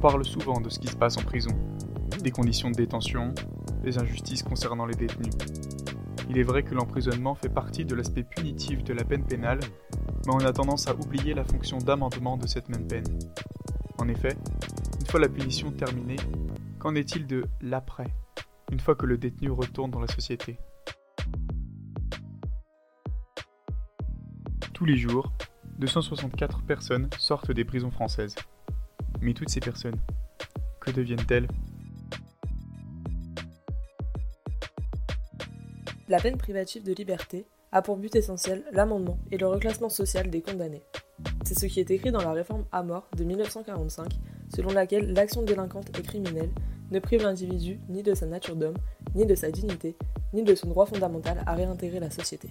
parle souvent de ce qui se passe en prison, des conditions de détention, des injustices concernant les détenus. Il est vrai que l'emprisonnement fait partie de l'aspect punitif de la peine pénale, mais on a tendance à oublier la fonction d'amendement de cette même peine. En effet, une fois la punition terminée, qu'en est-il de l'après, une fois que le détenu retourne dans la société? Tous les jours, 264 personnes sortent des prisons françaises. Mais toutes ces personnes, que deviennent-elles? La peine privative de liberté a pour but essentiel l'amendement et le reclassement social des condamnés. C'est ce qui est écrit dans la réforme à mort de 1945, selon laquelle l'action délinquante et criminelle ne prive l'individu ni de sa nature d'homme, ni de sa dignité, ni de son droit fondamental à réintégrer la société.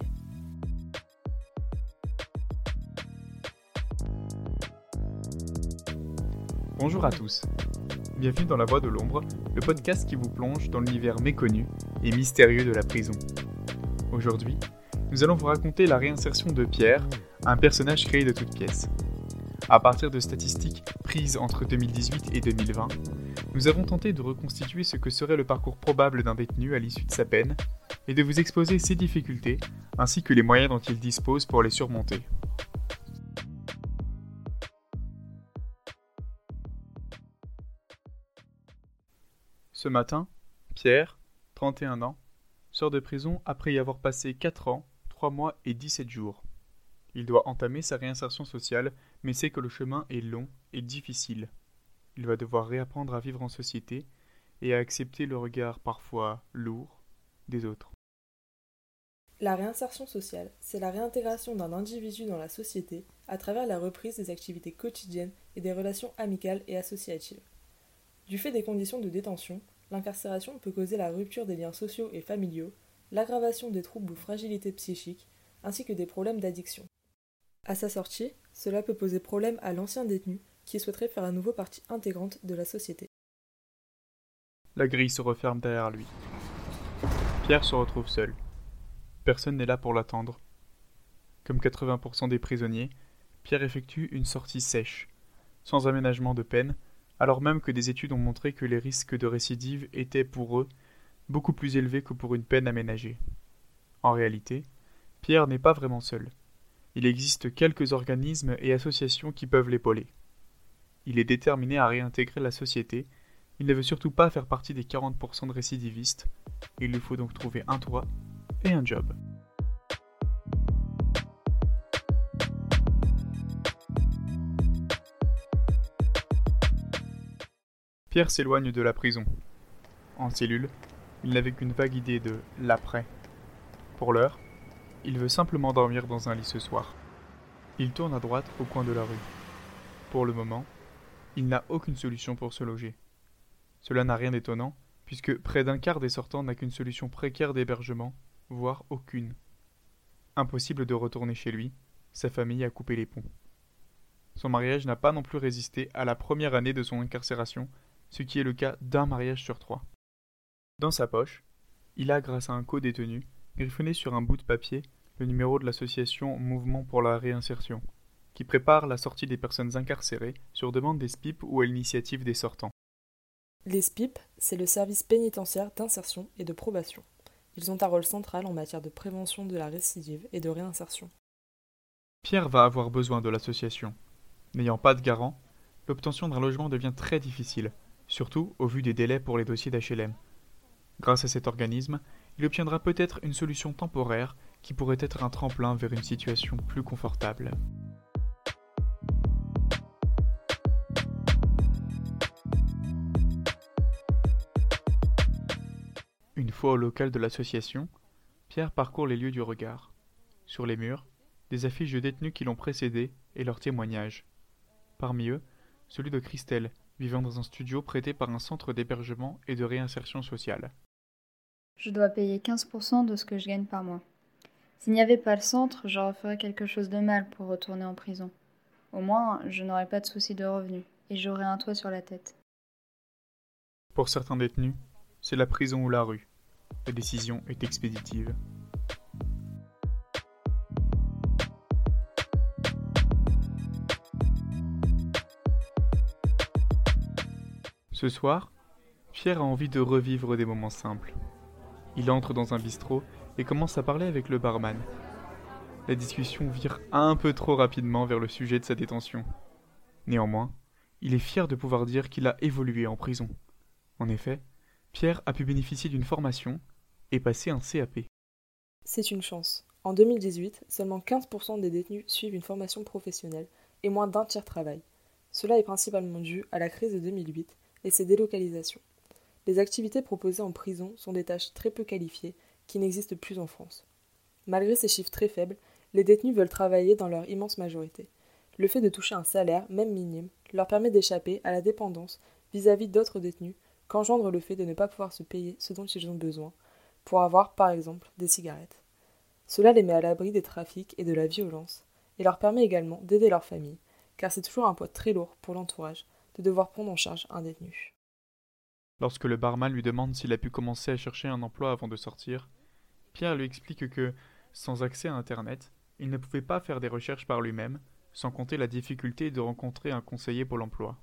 Bonjour à tous. Bienvenue dans La Voix de l'Ombre, le podcast qui vous plonge dans l'univers méconnu et mystérieux de la prison. Aujourd'hui, nous allons vous raconter la réinsertion de Pierre, un personnage créé de toutes pièces. À partir de statistiques prises entre 2018 et 2020, nous avons tenté de reconstituer ce que serait le parcours probable d'un détenu à l'issue de sa peine et de vous exposer ses difficultés ainsi que les moyens dont il dispose pour les surmonter. Ce matin, Pierre, 31 ans, sort de prison après y avoir passé 4 ans, 3 mois et 17 jours. Il doit entamer sa réinsertion sociale, mais sait que le chemin est long et difficile. Il va devoir réapprendre à vivre en société et à accepter le regard parfois lourd des autres. La réinsertion sociale, c'est la réintégration d'un individu dans la société à travers la reprise des activités quotidiennes et des relations amicales et associatives. Du fait des conditions de détention, l'incarcération peut causer la rupture des liens sociaux et familiaux, l'aggravation des troubles ou fragilités psychiques, ainsi que des problèmes d'addiction. À sa sortie, cela peut poser problème à l'ancien détenu qui souhaiterait faire à nouveau partie intégrante de la société. La grille se referme derrière lui. Pierre se retrouve seul. Personne n'est là pour l'attendre. Comme 80% des prisonniers, Pierre effectue une sortie sèche, sans aménagement de peine, alors même que des études ont montré que les risques de récidive étaient pour eux beaucoup plus élevés que pour une peine aménagée. En réalité, Pierre n'est pas vraiment seul. Il existe quelques organismes et associations qui peuvent l'épauler. Il est déterminé à réintégrer la société, il ne veut surtout pas faire partie des 40% de récidivistes, il lui faut donc trouver un toit et un job. Pierre s'éloigne de la prison. En cellule, il n'avait qu'une vague idée de l'après. Pour l'heure, il veut simplement dormir dans un lit ce soir. Il tourne à droite au coin de la rue. Pour le moment, il n'a aucune solution pour se loger. Cela n'a rien d'étonnant, puisque près d'un quart des sortants n'a qu'une solution précaire d'hébergement, voire aucune. Impossible de retourner chez lui, sa famille a coupé les ponts. Son mariage n'a pas non plus résisté à la première année de son incarcération ce qui est le cas d'un mariage sur trois. Dans sa poche, il a, grâce à un co-détenu, griffonné sur un bout de papier le numéro de l'association Mouvement pour la réinsertion, qui prépare la sortie des personnes incarcérées sur demande des SPIP ou à l'initiative des sortants. Les SPIP, c'est le service pénitentiaire d'insertion et de probation. Ils ont un rôle central en matière de prévention de la récidive et de réinsertion. Pierre va avoir besoin de l'association. N'ayant pas de garant, l'obtention d'un logement devient très difficile, surtout au vu des délais pour les dossiers d'HLM. Grâce à cet organisme, il obtiendra peut-être une solution temporaire qui pourrait être un tremplin vers une situation plus confortable. Une fois au local de l'association, Pierre parcourt les lieux du regard. Sur les murs, des affiches de détenus qui l'ont précédé et leurs témoignages. Parmi eux, celui de Christelle, vivant dans un studio prêté par un centre d'hébergement et de réinsertion sociale. Je dois payer 15% de ce que je gagne par mois. S'il n'y avait pas le centre, je referais quelque chose de mal pour retourner en prison. Au moins, je n'aurais pas de soucis de revenus et j'aurais un toit sur la tête. Pour certains détenus, c'est la prison ou la rue. La décision est expéditive. Ce soir, Pierre a envie de revivre des moments simples. Il entre dans un bistrot et commence à parler avec le barman. La discussion vire un peu trop rapidement vers le sujet de sa détention. Néanmoins, il est fier de pouvoir dire qu'il a évolué en prison. En effet, Pierre a pu bénéficier d'une formation et passer un CAP. C'est une chance. En 2018, seulement 15% des détenus suivent une formation professionnelle et moins d'un tiers travaillent. Cela est principalement dû à la crise de 2008 et ses délocalisations. Les activités proposées en prison sont des tâches très peu qualifiées qui n'existent plus en France. Malgré ces chiffres très faibles, les détenus veulent travailler dans leur immense majorité. Le fait de toucher un salaire, même minime, leur permet d'échapper à la dépendance vis-à-vis d'autres détenus qu'engendre le fait de ne pas pouvoir se payer ce dont ils ont besoin, pour avoir, par exemple, des cigarettes. Cela les met à l'abri des trafics et de la violence, et leur permet également d'aider leur famille, car c'est toujours un poids très lourd pour l'entourage de devoir prendre en charge un détenu. Lorsque le barman lui demande s'il a pu commencer à chercher un emploi avant de sortir, Pierre lui explique que, sans accès à Internet, il ne pouvait pas faire des recherches par lui-même, sans compter la difficulté de rencontrer un conseiller pour l'emploi.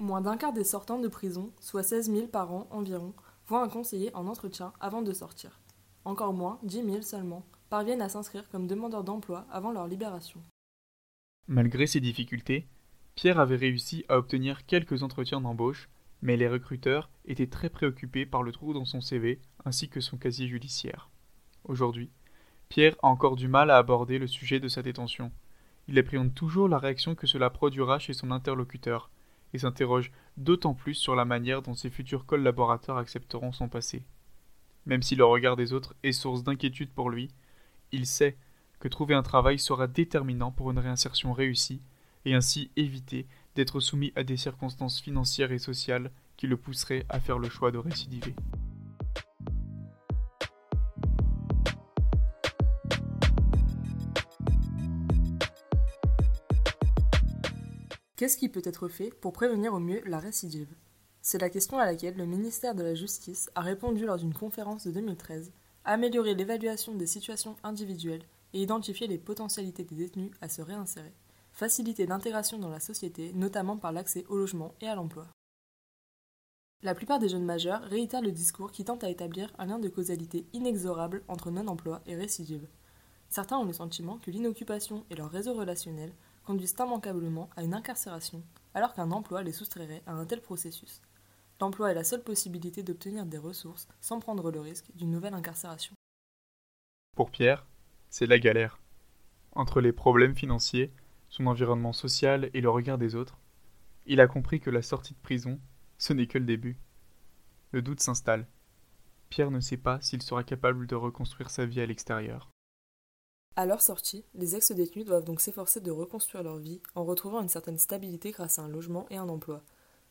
Moins d'un quart des sortants de prison, soit 16 000 par an environ, voient un conseiller en entretien avant de sortir. Encore moins, 10 000 seulement, parviennent à s'inscrire comme demandeurs d'emploi avant leur libération. Malgré ces difficultés, Pierre avait réussi à obtenir quelques entretiens d'embauche, mais les recruteurs étaient très préoccupés par le trou dans son CV ainsi que son casier judiciaire. Aujourd'hui, Pierre a encore du mal à aborder le sujet de sa détention. Il appréhende toujours la réaction que cela produira chez son interlocuteur, et s'interroge d'autant plus sur la manière dont ses futurs collaborateurs accepteront son passé. Même si le regard des autres est source d'inquiétude pour lui, il sait que trouver un travail sera déterminant pour une réinsertion réussie, et ainsi éviter d'être soumis à des circonstances financières et sociales qui le pousseraient à faire le choix de récidiver. Qu'est-ce qui peut être fait pour prévenir au mieux la récidive? C'est la question à laquelle le ministère de la Justice a répondu lors d'une conférence de 2013 améliorer l'évaluation des situations individuelles et identifier les potentialités des détenus à se réinsérer, faciliter l'intégration dans la société, notamment par l'accès au logement et à l'emploi. La plupart des jeunes majeurs réitèrent le discours qui tente à établir un lien de causalité inexorable entre non-emploi et récidive. Certains ont le sentiment que l'inoccupation et leur réseau relationnel conduisent immanquablement à une incarcération, alors qu'un emploi les soustrairait à un tel processus. L'emploi est la seule possibilité d'obtenir des ressources sans prendre le risque d'une nouvelle incarcération. Pour Pierre, c'est la galère. Entre les problèmes financiers, son environnement social et le regard des autres, il a compris que la sortie de prison, ce n'est que le début. Le doute s'installe. Pierre ne sait pas s'il sera capable de reconstruire sa vie à l'extérieur. À leur sortie, les ex-détenus doivent donc s'efforcer de reconstruire leur vie en retrouvant une certaine stabilité grâce à un logement et un emploi.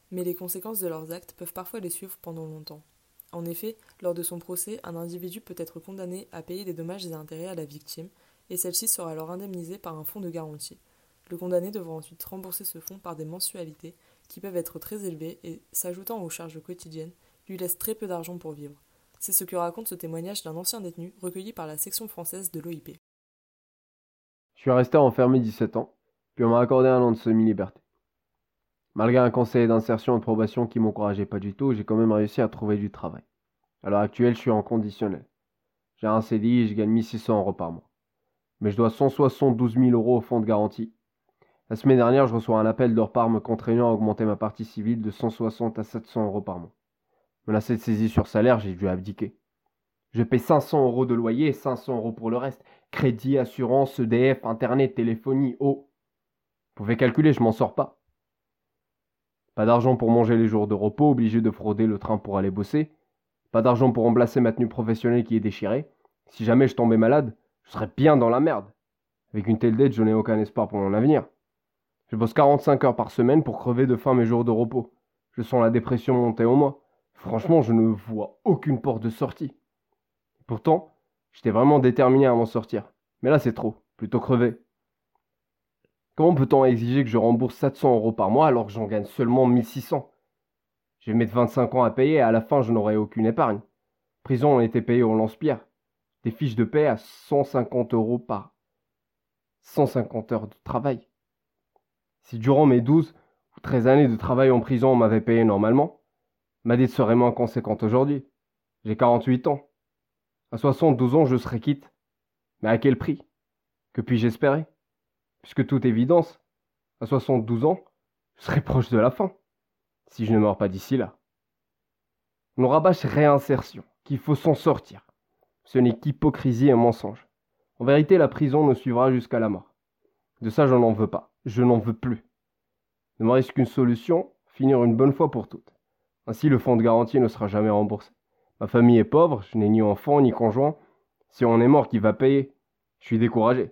Mais les conséquences de leurs actes peuvent parfois les suivre pendant longtemps. En effet, lors de son procès, un individu peut être condamné à payer des dommages et intérêts à la victime, et celle-ci sera alors indemnisée par un fonds de garantie. Le condamné devra ensuite rembourser ce fonds par des mensualités qui peuvent être très élevées et, s'ajoutant aux charges quotidiennes, lui laissent très peu d'argent pour vivre. C'est ce que raconte ce témoignage d'un ancien détenu recueilli par la section française de l'OIP. Je suis resté enfermé 17 ans, puis on m'a accordé un an de semi-liberté. Malgré un conseil d'insertion et de probation qui m'encourageait pas du tout, j'ai quand même réussi à trouver du travail. À l'heure actuelle, je suis en conditionnel. J'ai un CDI et je gagne 1600 euros par mois. Mais je dois 172 000 euros au fonds de garantie. La semaine dernière, je reçois un appel de part me contraignant à augmenter ma partie civile de 160 à 700 euros par mois. Menacé de saisie sur salaire, j'ai dû abdiquer. Je paie 500 euros de loyer et 500 euros pour le reste. Crédit, assurance, EDF, internet, téléphonie, eau. Vous pouvez calculer, je m'en sors pas. Pas d'argent pour manger les jours de repos, obligé de frauder le train pour aller bosser. Pas d'argent pour remplacer ma tenue professionnelle qui est déchirée. Si jamais je tombais malade, je serais bien dans la merde. Avec une telle dette, je n'ai aucun espoir pour mon avenir. Je bosse 45 heures par semaine pour crever de faim mes jours de repos. Je sens la dépression monter en moi. Franchement, je ne vois aucune porte de sortie. Pourtant, j'étais vraiment déterminé à m'en sortir. Mais là, c'est trop. Plutôt crever. Comment peut-on exiger que je rembourse 700 euros par mois alors que j'en gagne seulement 1600 Je vais mettre 25 ans à payer et à la fin, je n'aurai aucune épargne. Prison, on était payé au lance-pierre. Des fiches de paie à 150 euros par 150 heures de travail. Si durant mes 12 ou 13 années de travail en prison, on m'avait payé normalement, Ma dette serait moins conséquente aujourd'hui. J'ai 48 ans. À 72 ans, je serai quitte. Mais à quel prix? Que puis-je espérer? Puisque toute évidence, à 72 ans, je serai proche de la fin, si je ne meurs pas d'ici là. On rabâche réinsertion, qu'il faut s'en sortir. Ce n'est qu'hypocrisie et mensonge. En vérité, la prison nous suivra jusqu'à la mort. De ça, je n'en veux pas. Je n'en veux plus. Ne me reste qu'une solution, finir une bonne fois pour toutes. Ainsi, le fonds de garantie ne sera jamais remboursé. Ma famille est pauvre, je n'ai ni enfant ni conjoint. Si on est mort, qui va payer? Je suis découragé.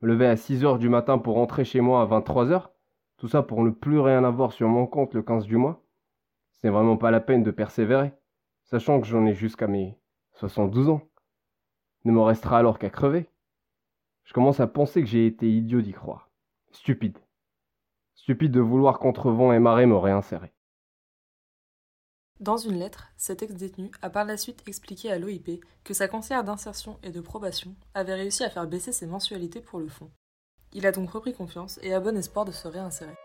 Me lever à 6 heures du matin pour rentrer chez moi à 23 heures, tout ça pour ne plus rien avoir sur mon compte le 15 du mois. Ce n'est vraiment pas la peine de persévérer, sachant que j'en ai jusqu'à mes 72 ans. Ne me restera alors qu'à crever. Je commence à penser que j'ai été idiot d'y croire. Stupide. Stupide de vouloir contre vent et marée me réinsérer. Dans une lettre, cet ex-détenu a par la suite expliqué à l'OIP que sa conseillère d'insertion et de probation avait réussi à faire baisser ses mensualités pour le fonds. Il a donc repris confiance et a bon espoir de se réinsérer.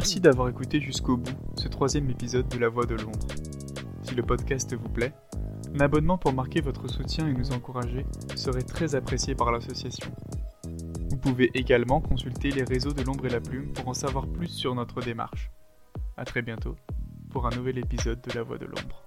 Merci d'avoir écouté jusqu'au bout ce troisième épisode de La Voix de Londres. Si le podcast vous plaît, un abonnement pour marquer votre soutien et nous encourager serait très apprécié par l'association. Vous pouvez également consulter les réseaux de l'ombre et la plume pour en savoir plus sur notre démarche. A très bientôt pour un nouvel épisode de La Voix de l'ombre.